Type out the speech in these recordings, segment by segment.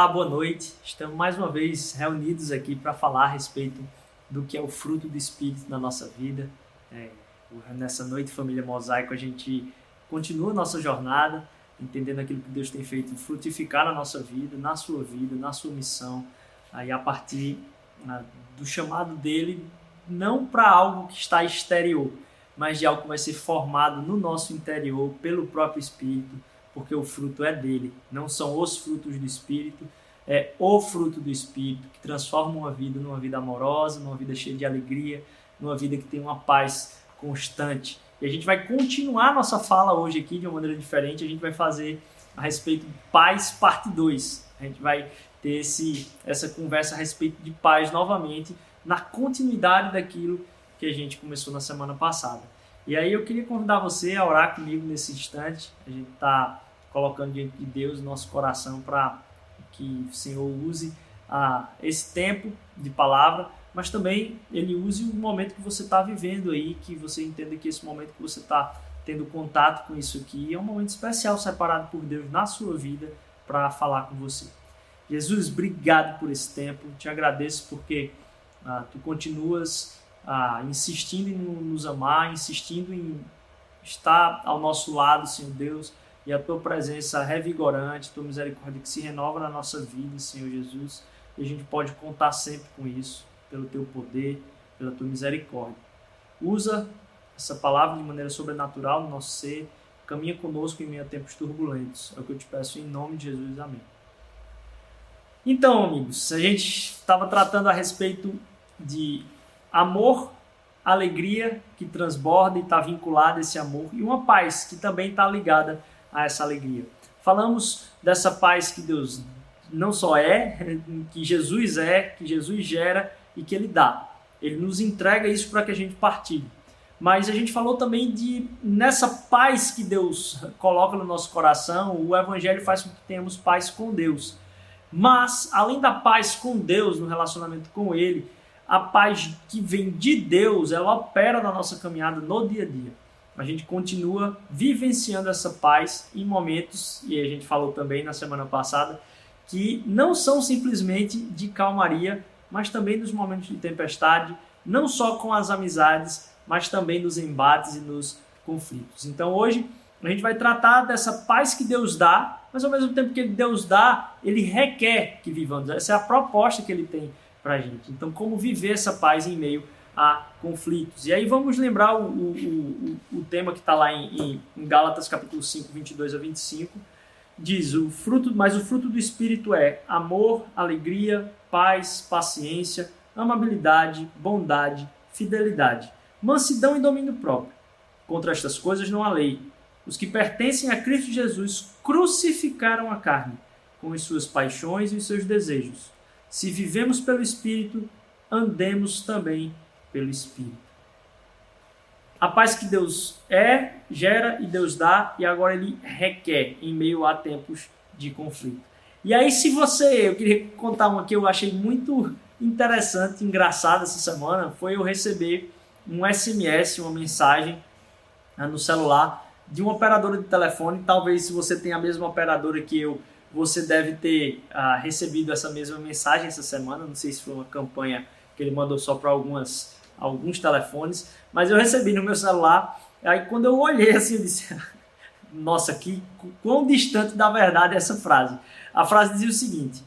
Olá, boa noite. Estamos mais uma vez reunidos aqui para falar a respeito do que é o fruto do Espírito na nossa vida. É, nessa noite, família Mosaico, a gente continua a nossa jornada, entendendo aquilo que Deus tem feito frutificar na nossa vida, na sua vida, na sua missão, aí a partir ah, do chamado dele, não para algo que está exterior, mas de algo que vai ser formado no nosso interior pelo próprio Espírito porque o fruto é dele, não são os frutos do Espírito, é o fruto do Espírito que transforma uma vida numa vida amorosa, numa vida cheia de alegria, numa vida que tem uma paz constante. E a gente vai continuar nossa fala hoje aqui de uma maneira diferente, a gente vai fazer a respeito de paz parte 2. A gente vai ter esse, essa conversa a respeito de paz novamente, na continuidade daquilo que a gente começou na semana passada. E aí eu queria convidar você a orar comigo nesse instante. A gente está colocando diante de Deus nosso coração para que o Senhor use ah, esse tempo de palavra, mas também Ele use o momento que você está vivendo aí, que você entenda que esse momento que você está tendo contato com isso aqui é um momento especial separado por Deus na sua vida para falar com você. Jesus, obrigado por esse tempo. Te agradeço porque ah, tu continuas ah, insistindo em nos amar, insistindo em estar ao nosso lado, Senhor Deus, e a tua presença revigorante, tua misericórdia que se renova na nossa vida, Senhor Jesus, e a gente pode contar sempre com isso, pelo teu poder, pela tua misericórdia. Usa essa palavra de maneira sobrenatural no nosso ser, caminha conosco em meio a tempos turbulentos. É o que eu te peço em nome de Jesus. Amém. Então, amigos, a gente estava tratando a respeito de amor, alegria que transborda e está vinculada a esse amor, e uma paz que também está ligada a essa alegria. Falamos dessa paz que Deus não só é, que Jesus é, que Jesus gera e que Ele dá. Ele nos entrega isso para que a gente partilhe. Mas a gente falou também de nessa paz que Deus coloca no nosso coração, o Evangelho faz com que tenhamos paz com Deus. Mas, além da paz com Deus, no relacionamento com Ele, a paz que vem de Deus, ela opera na nossa caminhada no dia a dia. A gente continua vivenciando essa paz em momentos, e a gente falou também na semana passada, que não são simplesmente de calmaria, mas também nos momentos de tempestade, não só com as amizades, mas também nos embates e nos conflitos. Então hoje a gente vai tratar dessa paz que Deus dá, mas ao mesmo tempo que Deus dá, ele requer que vivamos. Essa é a proposta que ele tem para a gente. Então, como viver essa paz em meio a conflitos? E aí vamos lembrar o, o, o, o tema que está lá em, em, Gálatas capítulo 5, 22 a 25. Diz, o fruto, mas o fruto do Espírito é amor, alegria, paz, paciência, amabilidade, bondade, fidelidade, mansidão e domínio próprio. Contra estas coisas não há lei. Os que pertencem a Cristo Jesus crucificaram a carne, com as suas paixões e os seus desejos. Se vivemos pelo Espírito, andemos também pelo Espírito. A paz que Deus é, gera e Deus dá, e agora Ele requer em meio a tempos de conflito. E aí, se você, eu queria contar uma que eu achei muito interessante, engraçada essa semana, foi eu receber um SMS, uma mensagem né, no celular de uma operadora de telefone. Talvez se você tem a mesma operadora que eu, você deve ter ah, recebido essa mesma mensagem essa semana. Não sei se foi uma campanha que ele mandou só para algumas alguns telefones, mas eu recebi no meu celular. Aí quando eu olhei assim, eu disse: Nossa, que quão distante da verdade é essa frase. A frase dizia o seguinte: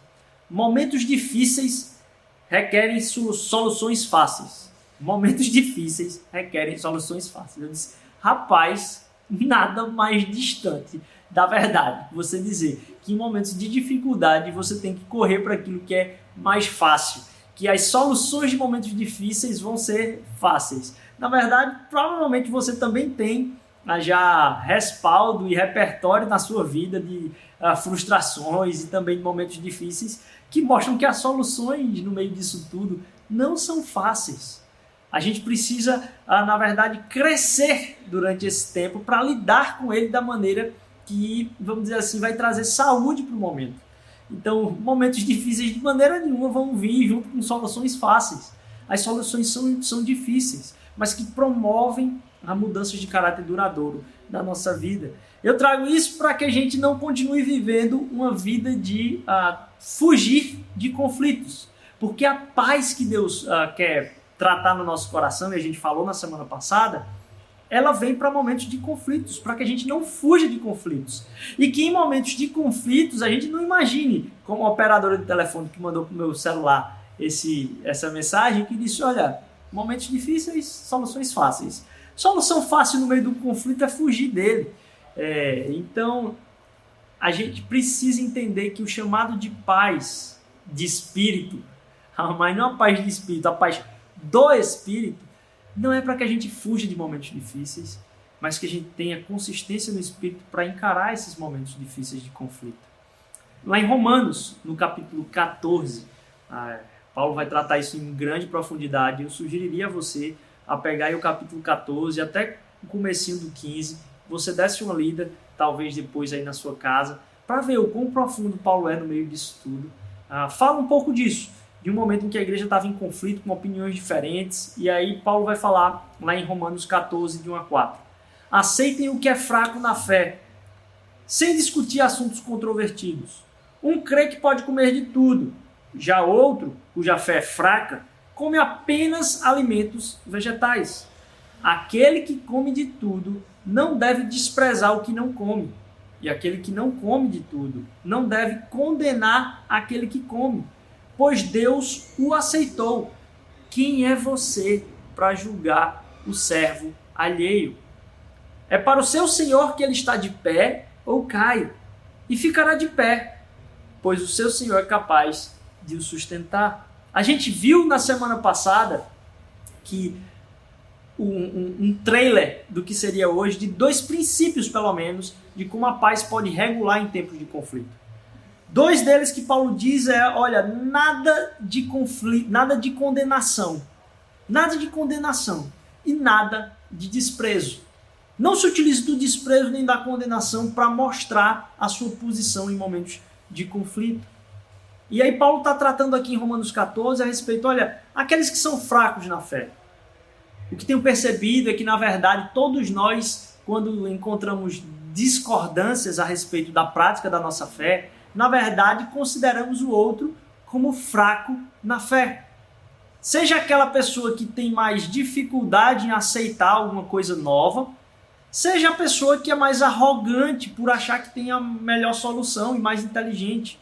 Momentos difíceis requerem soluções fáceis. Momentos difíceis requerem soluções fáceis. Eu disse: Rapaz, nada mais distante da verdade. Você dizer que em momentos de dificuldade você tem que correr para aquilo que é mais fácil, que as soluções de momentos difíceis vão ser fáceis. Na verdade, provavelmente você também tem ah, já respaldo e repertório na sua vida de uh, frustrações e também de momentos difíceis que mostram que as soluções no meio disso tudo não são fáceis. A gente precisa, uh, na verdade, crescer durante esse tempo para lidar com ele da maneira que, vamos dizer assim, vai trazer saúde para o momento. Então, momentos difíceis de maneira nenhuma vão vir junto com soluções fáceis. As soluções são, são difíceis, mas que promovem a mudança de caráter duradouro da nossa vida. Eu trago isso para que a gente não continue vivendo uma vida de uh, fugir de conflitos. Porque a paz que Deus uh, quer tratar no nosso coração, e a gente falou na semana passada, ela vem para momentos de conflitos, para que a gente não fuja de conflitos. E que em momentos de conflitos a gente não imagine, como a operadora de telefone que mandou para o meu celular esse, essa mensagem, que disse: olha, momentos difíceis, soluções fáceis. Solução fácil no meio do conflito é fugir dele. É, então, a gente precisa entender que o chamado de paz de espírito, mas não a paz de espírito, a paz do espírito, não é para que a gente fuja de momentos difíceis, mas que a gente tenha consistência no espírito para encarar esses momentos difíceis de conflito. Lá em Romanos, no capítulo 14, ah, Paulo vai tratar isso em grande profundidade. Eu sugeriria a você a pegar aí o capítulo 14 até o comecinho do 15, você desse uma lida, talvez depois aí na sua casa, para ver o quão profundo Paulo é no meio disso tudo. Ah, fala um pouco disso, de um momento em que a igreja estava em conflito com opiniões diferentes, e aí Paulo vai falar lá em Romanos 14, de 1 a 4. Aceitem o que é fraco na fé, sem discutir assuntos controvertidos. Um crê que pode comer de tudo, já outro, cuja fé é fraca, come apenas alimentos vegetais. Aquele que come de tudo não deve desprezar o que não come. E aquele que não come de tudo não deve condenar aquele que come, pois Deus o aceitou. Quem é você para julgar o servo alheio? É para o seu senhor que ele está de pé ou cai, e ficará de pé, pois o seu senhor é capaz de o sustentar. A gente viu na semana passada que um, um, um, trailer do que seria hoje, de dois princípios, pelo menos, de como a paz pode regular em tempos de conflito. Dois deles que Paulo diz é: olha, nada de conflito, nada de condenação. Nada de condenação e nada de desprezo. Não se utilize do desprezo nem da condenação para mostrar a sua posição em momentos de conflito. E aí Paulo está tratando aqui em Romanos 14 a respeito, olha, aqueles que são fracos na fé. O que tenho percebido é que, na verdade, todos nós, quando encontramos discordâncias a respeito da prática da nossa fé, na verdade, consideramos o outro como fraco na fé. Seja aquela pessoa que tem mais dificuldade em aceitar alguma coisa nova, seja a pessoa que é mais arrogante por achar que tem a melhor solução e mais inteligente.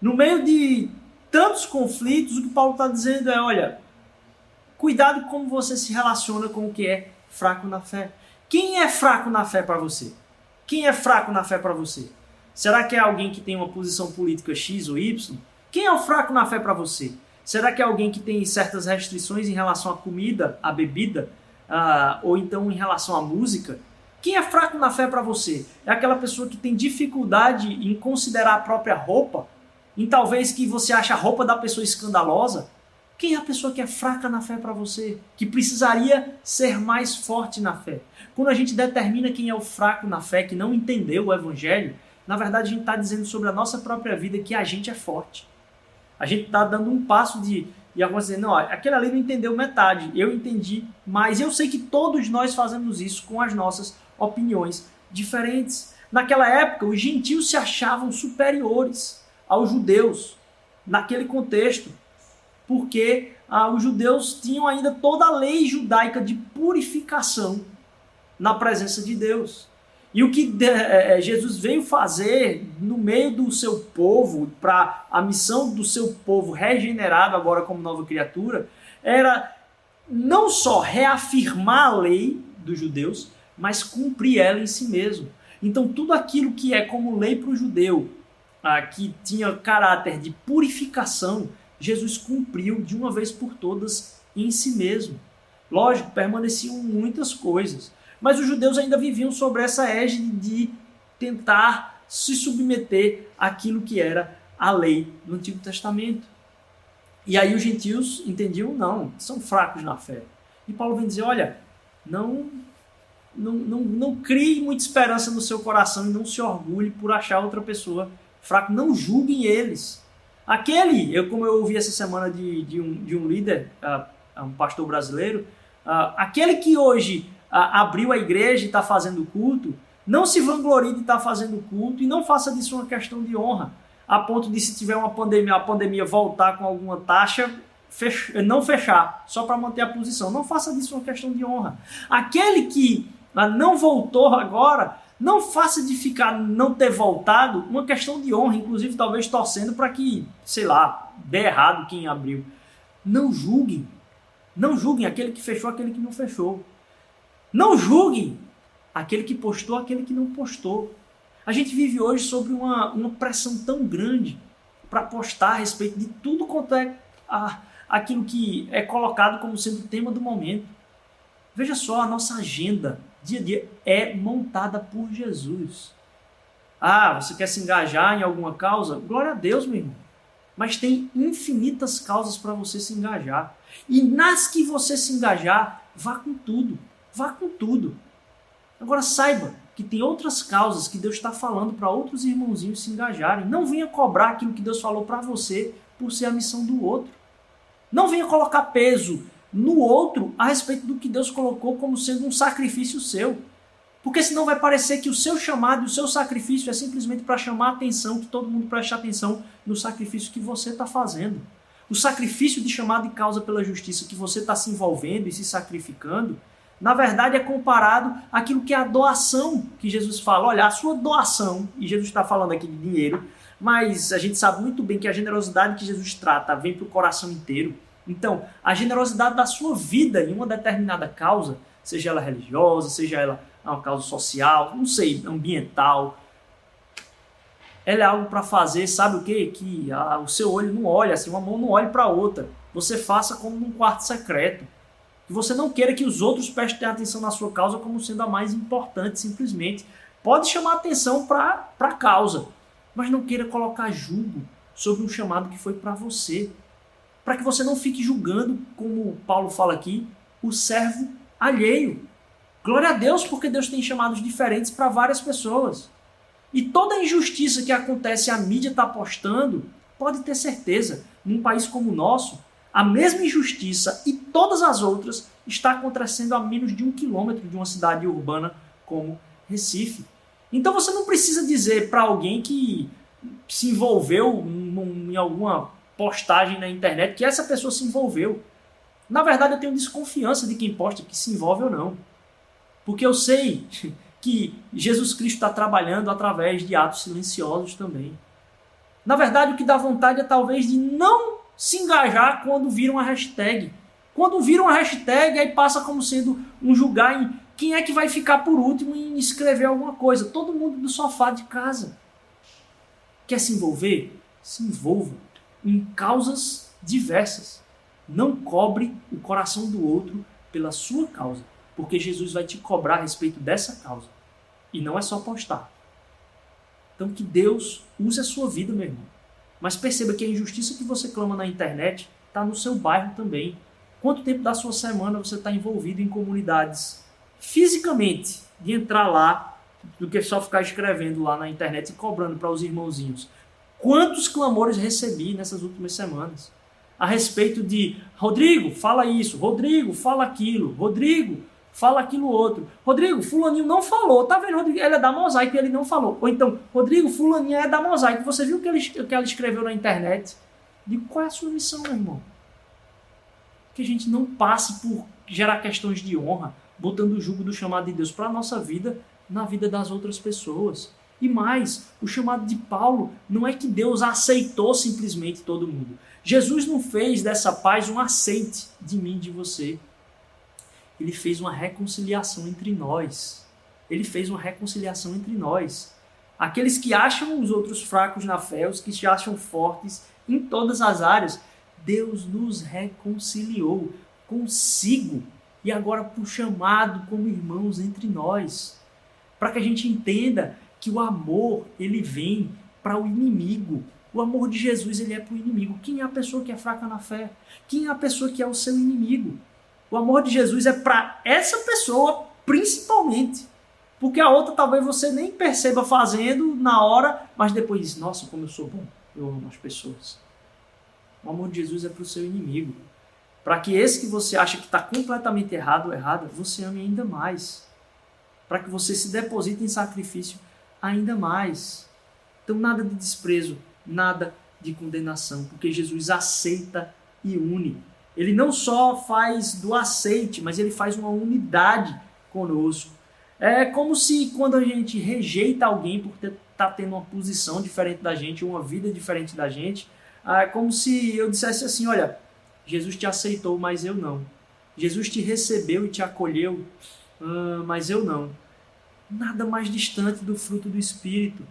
No meio de tantos conflitos, o que Paulo está dizendo é: olha, cuidado como você se relaciona com o que é fraco na fé. Quem é fraco na fé para você? Quem é fraco na fé para você? Será que é alguém que tem uma posição política X ou Y? Quem é o fraco na fé para você? Será que é alguém que tem certas restrições em relação à comida, à bebida, uh, ou então em relação à música? Quem é fraco na fé para você? É aquela pessoa que tem dificuldade em considerar a própria roupa em talvez que você acha a roupa da pessoa escandalosa, quem é a pessoa que é fraca na fé para você? Que precisaria ser mais forte na fé? Quando a gente determina quem é o fraco na fé, que não entendeu o evangelho, na verdade a gente está dizendo sobre a nossa própria vida que a gente é forte. A gente está dando um passo de. E algumas dizendo, não, aquele ali não entendeu metade, eu entendi, mas eu sei que todos nós fazemos isso com as nossas opiniões diferentes. Naquela época, os gentios se achavam superiores aos judeus naquele contexto, porque ah, os judeus tinham ainda toda a lei judaica de purificação na presença de Deus. E o que é, é, Jesus veio fazer no meio do seu povo, para a missão do seu povo regenerado agora como nova criatura, era não só reafirmar a lei dos judeus, mas cumprir ela em si mesmo. Então, tudo aquilo que é como lei para o judeu, ah, que tinha caráter de purificação, Jesus cumpriu de uma vez por todas em si mesmo. Lógico, permaneciam muitas coisas, mas os judeus ainda viviam sobre essa égide de tentar se submeter àquilo que era a lei do Antigo Testamento. E aí os gentios entendiam, não, são fracos na fé. E Paulo vem dizer, olha, não, não, não, não crie muita esperança no seu coração e não se orgulhe por achar outra pessoa fraco, não julguem eles. Aquele, eu como eu ouvi essa semana de, de, um, de um líder, uh, um pastor brasileiro, uh, aquele que hoje abriu a igreja e está fazendo culto, Não se vanglorie de estar fazendo culto e não faça disso uma questão de honra, a ponto de se tiver uma pandemia, a pandemia voltar com alguma taxa, não fechar, só para manter a posição. Não faça disso uma questão de honra. Aquele que ah, não voltou agora, não faça de ficar não ter voltado uma questão de honra, inclusive talvez torcendo para que, sei lá, dê errado quem abriu. Não julguem. Não julguem aquele que fechou, aquele que não fechou. Não julguem aquele que postou, aquele que não postou. A gente vive hoje sobre uma, uma pressão tão grande para postar a respeito de tudo quanto é a, aquilo que é colocado como sendo o tema do momento. Veja só, a nossa agenda dia a dia é montada por Jesus. Ah, você quer se engajar em alguma causa? Glória a Deus, meu irmão. Mas tem infinitas causas para você se engajar. E nas que você se engajar, vá com tudo. Vá com tudo. Agora saiba que tem outras causas que Deus está falando para outros irmãozinhos se engajarem. Não venha cobrar aquilo que Deus falou para você por ser a missão do outro. Não venha colocar peso no outro a respeito do que Deus colocou como sendo um sacrifício seu. Porque senão vai parecer que o seu chamado e o seu sacrifício é simplesmente para chamar a atenção, que todo mundo preste atenção no sacrifício que você está fazendo. O sacrifício de chamado de causa pela justiça que você está se envolvendo e se sacrificando, na verdade é comparado àquilo que é a doação que Jesus fala. Olha, a sua doação, e Jesus está falando aqui de dinheiro, mas a gente sabe muito bem que a generosidade que Jesus trata vem para o coração inteiro. Então, a generosidade da sua vida em uma determinada causa, seja ela religiosa, seja ela uma causa social, não sei, ambiental, ela é algo para fazer, sabe o que? Que a, o seu olho não olha, assim, uma mão não olhe para outra. Você faça como num quarto secreto. Que você não queira que os outros prestem atenção na sua causa como sendo a mais importante, simplesmente. Pode chamar atenção para a causa, mas não queira colocar julgo sobre um chamado que foi para você para que você não fique julgando, como Paulo fala aqui, o servo alheio. Glória a Deus, porque Deus tem chamados diferentes para várias pessoas. E toda a injustiça que acontece, a mídia está apostando, pode ter certeza, num país como o nosso, a mesma injustiça e todas as outras está acontecendo a menos de um quilômetro de uma cidade urbana como Recife. Então você não precisa dizer para alguém que se envolveu em alguma postagem na internet que essa pessoa se envolveu. Na verdade, eu tenho desconfiança de quem posta que se envolve ou não. Porque eu sei que Jesus Cristo está trabalhando através de atos silenciosos também. Na verdade, o que dá vontade é talvez de não se engajar quando viram a hashtag. Quando viram a hashtag, aí passa como sendo um julgar em quem é que vai ficar por último em escrever alguma coisa. Todo mundo do sofá de casa. Quer se envolver? Se envolva em causas diversas. Não cobre o coração do outro pela sua causa, porque Jesus vai te cobrar a respeito dessa causa. E não é só postar. Então que Deus use a sua vida, meu irmão. Mas perceba que a injustiça que você clama na internet está no seu bairro também. Quanto tempo da sua semana você está envolvido em comunidades fisicamente de entrar lá do que só ficar escrevendo lá na internet e cobrando para os irmãozinhos? Quantos clamores recebi nessas últimas semanas a respeito de Rodrigo, fala isso, Rodrigo, fala aquilo, Rodrigo, fala aquilo outro. Rodrigo, fulaninho não falou, tá vendo, Rodrigo? Ele é da mosaico e ele não falou. Ou então, Rodrigo, fulaninho é da mosaico. Você viu o que, que ela escreveu na internet? Digo, qual é a sua missão, meu irmão? Que a gente não passe por gerar questões de honra, botando o jugo do chamado de Deus para a nossa vida, na vida das outras pessoas. E mais, o chamado de Paulo não é que Deus aceitou simplesmente todo mundo. Jesus não fez dessa paz um aceite de mim, de você. Ele fez uma reconciliação entre nós. Ele fez uma reconciliação entre nós. Aqueles que acham os outros fracos na fé, os que se acham fortes em todas as áreas, Deus nos reconciliou consigo e agora por chamado como irmãos entre nós. Para que a gente entenda que o amor ele vem para o inimigo. O amor de Jesus ele é para o inimigo. Quem é a pessoa que é fraca na fé? Quem é a pessoa que é o seu inimigo? O amor de Jesus é para essa pessoa principalmente. Porque a outra talvez você nem perceba fazendo na hora, mas depois diz: Nossa, como eu sou bom, eu amo as pessoas. O amor de Jesus é para o seu inimigo. Para que esse que você acha que está completamente errado ou errada, você ame ainda mais para que você se deposite em sacrifício ainda mais. Então, nada de desprezo, nada de condenação, porque Jesus aceita e une. Ele não só faz do aceite, mas ele faz uma unidade conosco. É como se quando a gente rejeita alguém por estar tá tendo uma posição diferente da gente, uma vida diferente da gente, é como se eu dissesse assim: olha, Jesus te aceitou, mas eu não. Jesus te recebeu e te acolheu, uh, mas eu não. Nada mais distante do fruto do Espírito.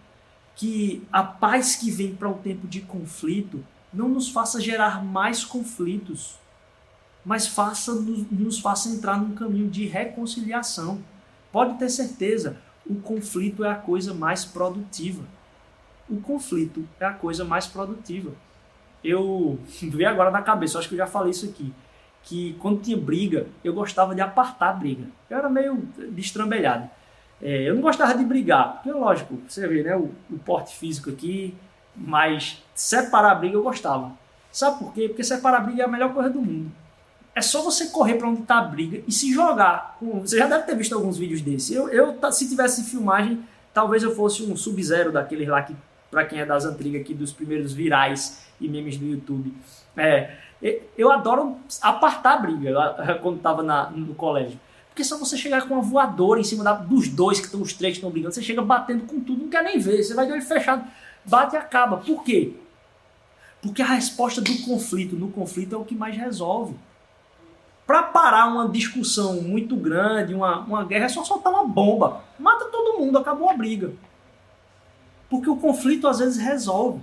Que a paz que vem para um tempo de conflito não nos faça gerar mais conflitos, mas faça, nos faça entrar num caminho de reconciliação. Pode ter certeza, o conflito é a coisa mais produtiva. O conflito é a coisa mais produtiva. Eu vi agora na cabeça, acho que eu já falei isso aqui que quando tinha briga, eu gostava de apartar a briga. Eu era meio destrambelhado. É, eu não gostava de brigar, porque lógico, você vê, né, o, o, porte físico aqui, mas separar a briga eu gostava. Sabe por quê? Porque separar a briga é a melhor coisa do mundo. É só você correr para onde está a briga e se jogar. Você já deve ter visto alguns vídeos desse. Eu, eu se tivesse filmagem, talvez eu fosse um sub-zero daqueles lá que, para quem é das antigas aqui, dos primeiros virais e memes do YouTube. É, eu adoro apartar a briga quando estava no colégio. Porque só você chegar com uma voadora em cima da, dos dois, que estão os três que estão brigando, você chega batendo com tudo, não quer nem ver. Você vai de olho fechado, bate e acaba. Por quê? Porque a resposta do conflito no conflito é o que mais resolve. Para parar uma discussão muito grande, uma, uma guerra, é só soltar uma bomba. Mata todo mundo, acabou a briga. Porque o conflito às vezes resolve.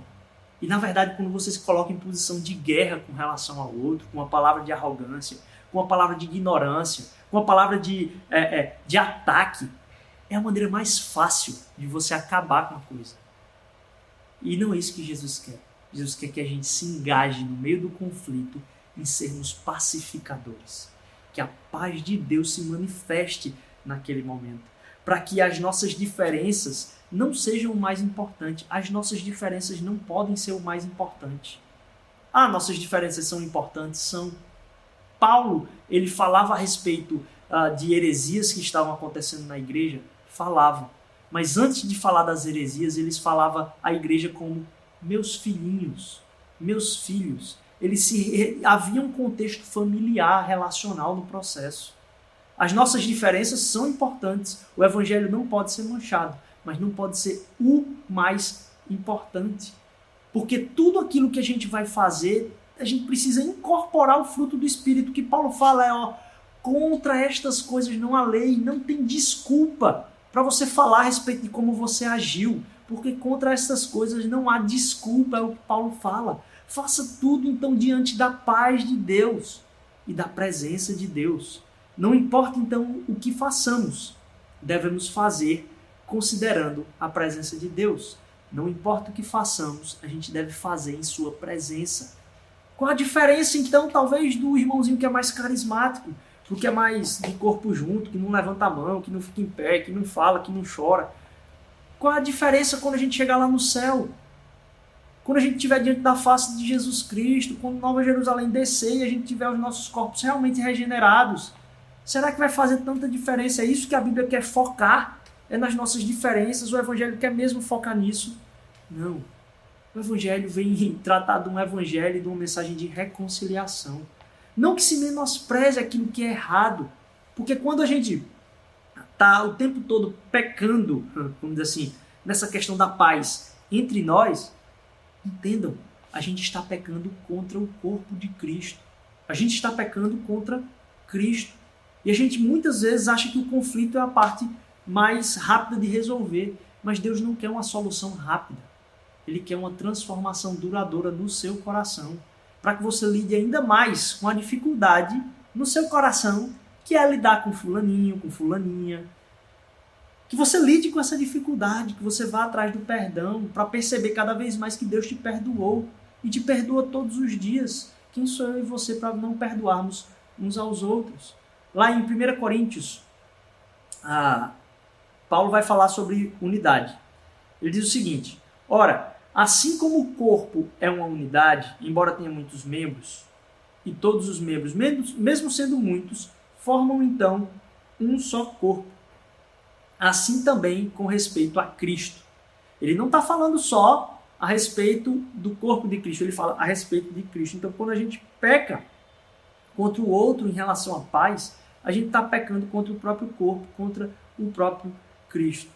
E na verdade, quando você se coloca em posição de guerra com relação ao outro, com uma palavra de arrogância, com uma palavra de ignorância, com uma palavra de, é, é, de ataque, é a maneira mais fácil de você acabar com a coisa. E não é isso que Jesus quer. Jesus quer que a gente se engaje no meio do conflito em sermos pacificadores. Que a paz de Deus se manifeste naquele momento. Para que as nossas diferenças não sejam o mais importante. As nossas diferenças não podem ser o mais importante. Ah, nossas diferenças são importantes, são. Paulo, ele falava a respeito uh, de heresias que estavam acontecendo na igreja, falava. Mas antes de falar das heresias, eles falava a igreja como meus filhinhos, meus filhos. Eles se havia um contexto familiar, relacional no processo. As nossas diferenças são importantes. O evangelho não pode ser manchado mas não pode ser o mais importante. Porque tudo aquilo que a gente vai fazer, a gente precisa incorporar o fruto do Espírito, que Paulo fala é, ó, contra estas coisas não há lei, não tem desculpa para você falar a respeito de como você agiu, porque contra estas coisas não há desculpa, é o que Paulo fala. Faça tudo então diante da paz de Deus e da presença de Deus. Não importa então o que façamos, devemos fazer considerando a presença de Deus. Não importa o que façamos, a gente deve fazer em Sua presença. Qual a diferença, então, talvez, do irmãozinho que é mais carismático, do que é mais de corpo junto, que não levanta a mão, que não fica em pé, que não fala, que não chora? Qual a diferença quando a gente chegar lá no céu? Quando a gente estiver diante da face de Jesus Cristo, quando Nova Jerusalém descer e a gente tiver os nossos corpos realmente regenerados, será que vai fazer tanta diferença? É isso que a Bíblia quer focar é nas nossas diferenças, o Evangelho quer mesmo focar nisso. Não. O Evangelho vem tratar de um Evangelho, de uma mensagem de reconciliação. Não que se menospreze aquilo que é errado, porque quando a gente está o tempo todo pecando, vamos dizer assim, nessa questão da paz entre nós, entendam, a gente está pecando contra o corpo de Cristo. A gente está pecando contra Cristo. E a gente muitas vezes acha que o conflito é a parte mais rápida de resolver. Mas Deus não quer uma solução rápida. Ele quer uma transformação duradoura no seu coração, para que você lide ainda mais com a dificuldade no seu coração, que é lidar com fulaninho, com fulaninha. Que você lide com essa dificuldade, que você vá atrás do perdão, para perceber cada vez mais que Deus te perdoou e te perdoa todos os dias. Quem sou eu e você para não perdoarmos uns aos outros? Lá em 1 Coríntios, a Paulo vai falar sobre unidade. Ele diz o seguinte: Ora, assim como o corpo é uma unidade, embora tenha muitos membros, e todos os membros, mesmo sendo muitos, formam então um só corpo. assim também com respeito a Cristo. Ele não está falando só a respeito do corpo de Cristo, ele fala a respeito de Cristo. Então, quando a gente peca contra o outro em relação à paz, a gente está pecando contra o próprio corpo, contra o próprio Cristo.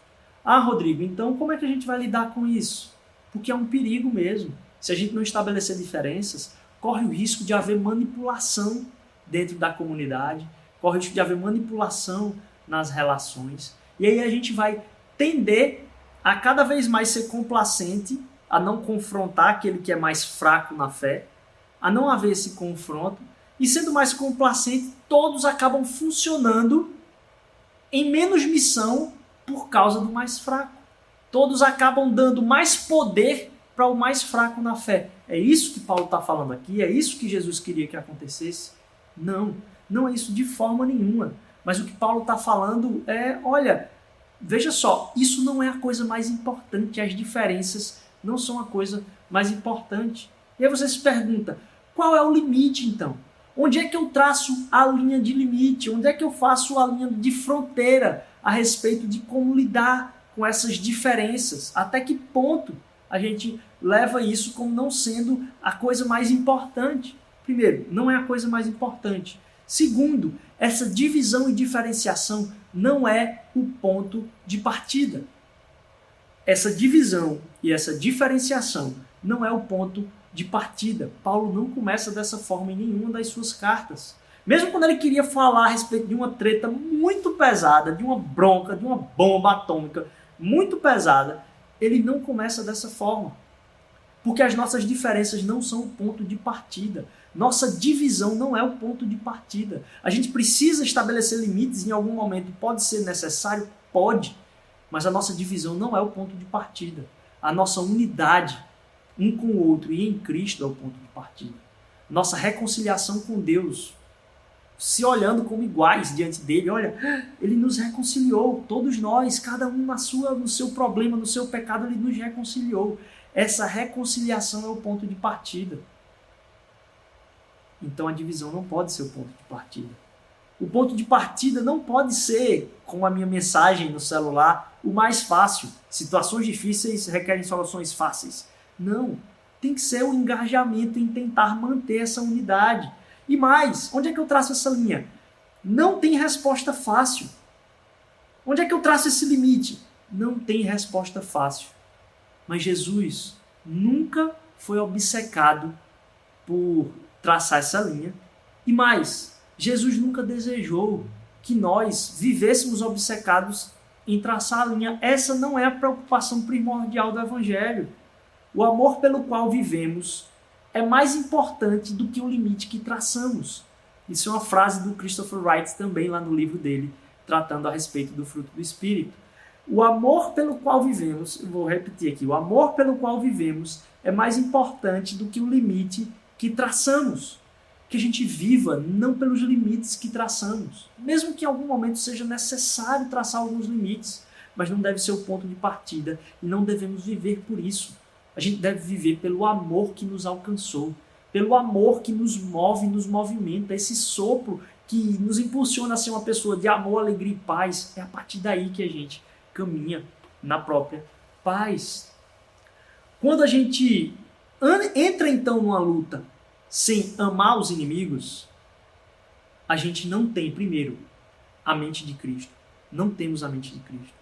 Ah, Rodrigo, então como é que a gente vai lidar com isso? Porque é um perigo mesmo. Se a gente não estabelecer diferenças, corre o risco de haver manipulação dentro da comunidade, corre o risco de haver manipulação nas relações. E aí a gente vai tender a cada vez mais ser complacente, a não confrontar aquele que é mais fraco na fé, a não haver esse confronto, e sendo mais complacente, todos acabam funcionando em menos missão por causa do mais fraco. Todos acabam dando mais poder para o mais fraco na fé. É isso que Paulo está falando aqui? É isso que Jesus queria que acontecesse? Não, não é isso de forma nenhuma. Mas o que Paulo está falando é: olha, veja só, isso não é a coisa mais importante, as diferenças não são a coisa mais importante. E aí você se pergunta: qual é o limite então? Onde é que eu traço a linha de limite? Onde é que eu faço a linha de fronteira a respeito de como lidar com essas diferenças? Até que ponto a gente leva isso como não sendo a coisa mais importante? Primeiro, não é a coisa mais importante. Segundo, essa divisão e diferenciação não é o ponto de partida. Essa divisão e essa diferenciação não é o ponto de partida. Paulo não começa dessa forma em nenhuma das suas cartas. Mesmo quando ele queria falar a respeito de uma treta muito pesada, de uma bronca, de uma bomba atômica muito pesada, ele não começa dessa forma. Porque as nossas diferenças não são o ponto de partida. Nossa divisão não é o ponto de partida. A gente precisa estabelecer limites em algum momento. Pode ser necessário? Pode. Mas a nossa divisão não é o ponto de partida. A nossa unidade um com o outro e em Cristo é o ponto de partida. Nossa reconciliação com Deus, se olhando como iguais diante dele, olha, ele nos reconciliou, todos nós, cada um na sua, no seu problema, no seu pecado, ele nos reconciliou. Essa reconciliação é o ponto de partida. Então a divisão não pode ser o ponto de partida. O ponto de partida não pode ser, como a minha mensagem no celular, o mais fácil. Situações difíceis requerem soluções fáceis. Não. Tem que ser o engajamento em tentar manter essa unidade. E mais, onde é que eu traço essa linha? Não tem resposta fácil. Onde é que eu traço esse limite? Não tem resposta fácil. Mas Jesus nunca foi obcecado por traçar essa linha. E mais, Jesus nunca desejou que nós vivêssemos obcecados em traçar a linha. Essa não é a preocupação primordial do Evangelho. O amor pelo qual vivemos é mais importante do que o limite que traçamos. Isso é uma frase do Christopher Wright também lá no livro dele, tratando a respeito do fruto do Espírito. O amor pelo qual vivemos, vou repetir aqui, o amor pelo qual vivemos é mais importante do que o limite que traçamos. Que a gente viva não pelos limites que traçamos. Mesmo que em algum momento seja necessário traçar alguns limites, mas não deve ser o ponto de partida e não devemos viver por isso. A gente deve viver pelo amor que nos alcançou, pelo amor que nos move, nos movimenta, esse sopro que nos impulsiona a ser uma pessoa de amor, alegria e paz. É a partir daí que a gente caminha na própria paz. Quando a gente entra então numa luta sem amar os inimigos, a gente não tem, primeiro, a mente de Cristo. Não temos a mente de Cristo.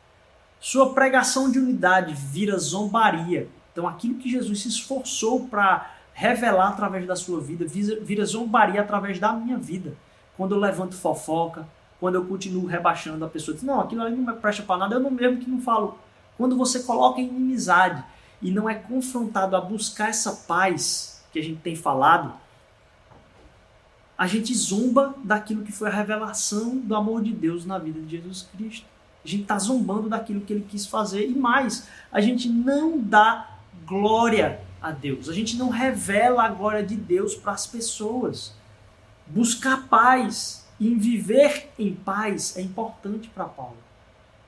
Sua pregação de unidade vira zombaria então, aquilo que Jesus se esforçou para revelar através da sua vida vira zombaria através da minha vida. Quando eu levanto fofoca, quando eu continuo rebaixando a pessoa, diz, não, aquilo ali não me presta para nada, eu não mesmo que não falo. Quando você coloca inimizade e não é confrontado a buscar essa paz que a gente tem falado, a gente zomba daquilo que foi a revelação do amor de Deus na vida de Jesus Cristo. A gente está zombando daquilo que ele quis fazer e mais, a gente não dá glória a Deus. A gente não revela a glória de Deus para as pessoas. Buscar paz e viver em paz é importante para Paulo.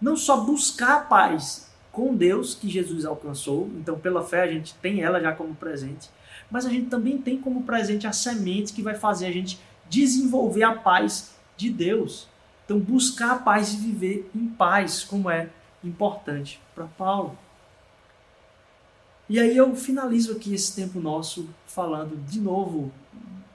Não só buscar paz com Deus que Jesus alcançou, então pela fé a gente tem ela já como presente, mas a gente também tem como presente a semente que vai fazer a gente desenvolver a paz de Deus. Então, buscar a paz e viver em paz, como é importante para Paulo. E aí eu finalizo aqui esse tempo nosso falando de novo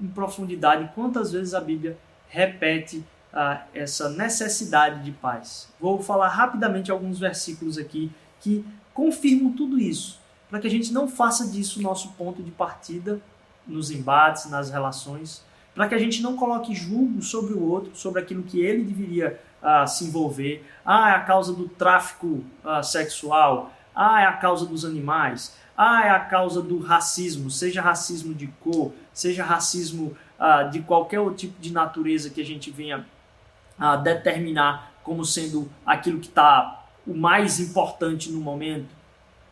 em profundidade quantas vezes a Bíblia repete ah, essa necessidade de paz. Vou falar rapidamente alguns versículos aqui que confirmam tudo isso, para que a gente não faça disso nosso ponto de partida nos embates, nas relações, para que a gente não coloque julgo sobre o outro, sobre aquilo que ele deveria ah, se envolver. Ah, é a causa do tráfico ah, sexual. Ah, é a causa dos animais. Ah, é a causa do racismo, seja racismo de cor, seja racismo ah, de qualquer outro tipo de natureza que a gente venha a determinar como sendo aquilo que está o mais importante no momento.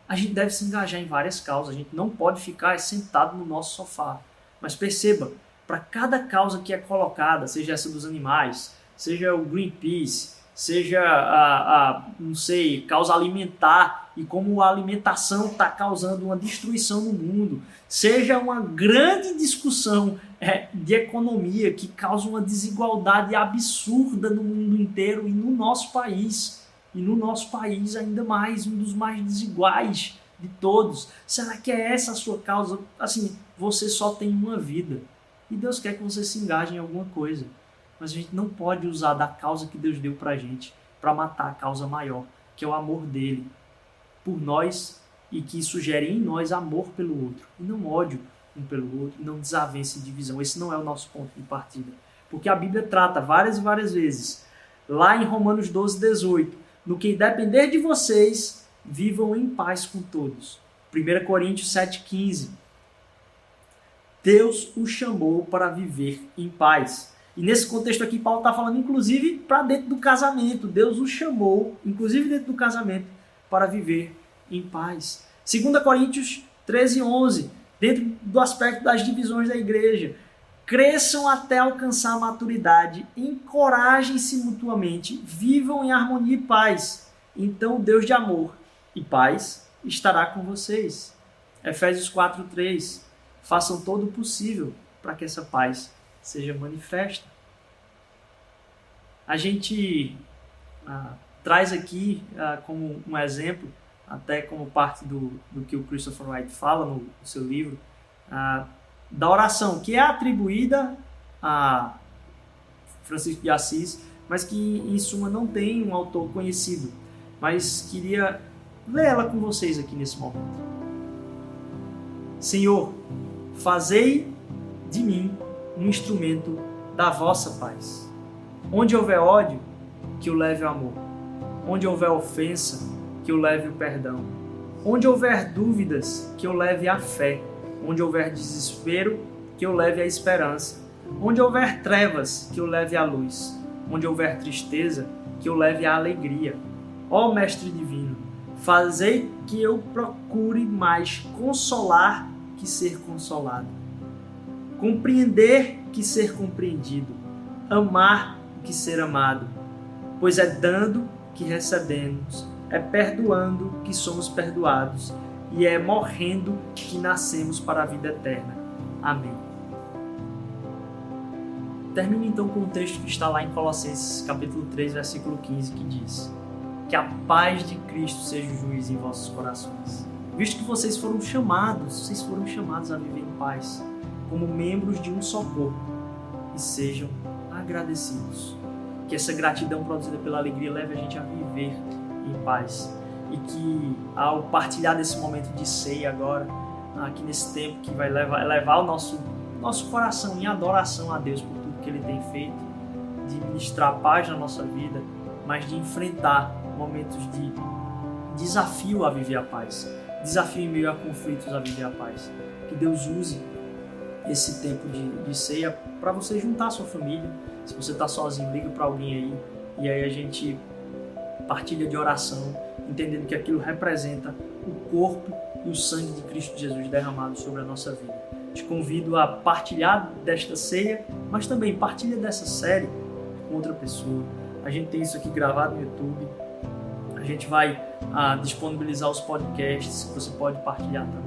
A gente deve se engajar em várias causas, a gente não pode ficar sentado no nosso sofá. Mas perceba, para cada causa que é colocada, seja essa dos animais, seja o Greenpeace, seja a, a não sei, causa alimentar e como a alimentação está causando uma destruição no mundo, seja uma grande discussão é, de economia que causa uma desigualdade absurda no mundo inteiro e no nosso país. E no nosso país ainda mais, um dos mais desiguais de todos. Será que é essa a sua causa? Assim, você só tem uma vida. E Deus quer que você se engaje em alguma coisa. Mas a gente não pode usar da causa que Deus deu pra gente para matar a causa maior, que é o amor dele por nós e que isso gere em nós amor pelo outro e não ódio um pelo outro, não desavença e divisão. Esse não é o nosso ponto de partida. Porque a Bíblia trata várias e várias vezes, lá em Romanos 12, 18, no que depender de vocês, vivam em paz com todos. 1 Coríntios 7, 15. Deus o chamou para viver em paz. E nesse contexto aqui, Paulo está falando, inclusive, para dentro do casamento. Deus o chamou, inclusive dentro do casamento, para viver em paz. 2 Coríntios 13, 11, dentro do aspecto das divisões da igreja. Cresçam até alcançar a maturidade, encorajem-se mutuamente, vivam em harmonia e paz. Então Deus de amor e paz estará com vocês. Efésios 4, 3. Façam todo o possível para que essa paz seja manifesta. A gente ah, traz aqui ah, como um exemplo, até como parte do, do que o Christopher Wright fala no, no seu livro, ah, da oração que é atribuída a Francisco de Assis, mas que em suma não tem um autor conhecido. Mas queria ler ela com vocês aqui nesse momento. Senhor, fazei de mim um instrumento da vossa paz. Onde houver ódio, que o leve o amor. Onde houver ofensa, que o leve o perdão. Onde houver dúvidas, que o leve a fé. Onde houver desespero, que o leve a esperança. Onde houver trevas, que o leve à luz. Onde houver tristeza, que o leve à alegria. Ó Mestre Divino, fazei que eu procure mais consolar que ser consolado compreender que ser compreendido, amar que ser amado, pois é dando que recebemos, é perdoando que somos perdoados e é morrendo que nascemos para a vida eterna. Amém. Termino então com o texto que está lá em Colossenses capítulo 3, versículo 15, que diz: Que a paz de Cristo seja o juiz em vossos corações. Visto que vocês foram chamados, vocês foram chamados a viver em paz como membros de um só corpo e sejam agradecidos. Que essa gratidão produzida pela alegria leve a gente a viver em paz e que ao partilhar desse momento de ceia agora, aqui nesse tempo que vai levar, levar o nosso, nosso coração em adoração a Deus por tudo que Ele tem feito, de ministrar paz na nossa vida, mas de enfrentar momentos de desafio a viver a paz, desafio em meio a conflitos a viver a paz. Que Deus use esse tempo de, de ceia para você juntar a sua família. Se você está sozinho, liga para alguém aí e aí a gente partilha de oração, entendendo que aquilo representa o corpo e o sangue de Cristo Jesus derramado sobre a nossa vida. Te convido a partilhar desta ceia, mas também partilha dessa série com outra pessoa. A gente tem isso aqui gravado no YouTube. A gente vai ah, disponibilizar os podcasts que você pode partilhar também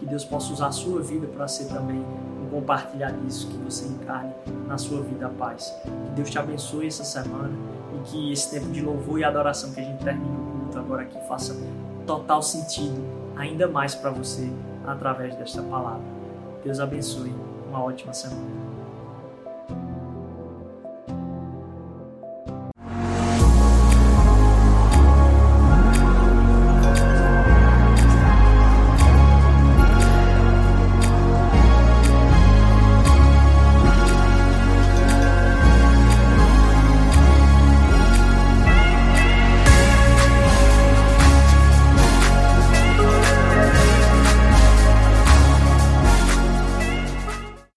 que Deus possa usar a sua vida para ser também compartilhar disso, que você encarne na sua vida a paz. Que Deus te abençoe essa semana e que esse tempo de louvor e adoração que a gente termina o culto agora aqui faça total sentido ainda mais para você através desta palavra. Deus abençoe. Uma ótima semana.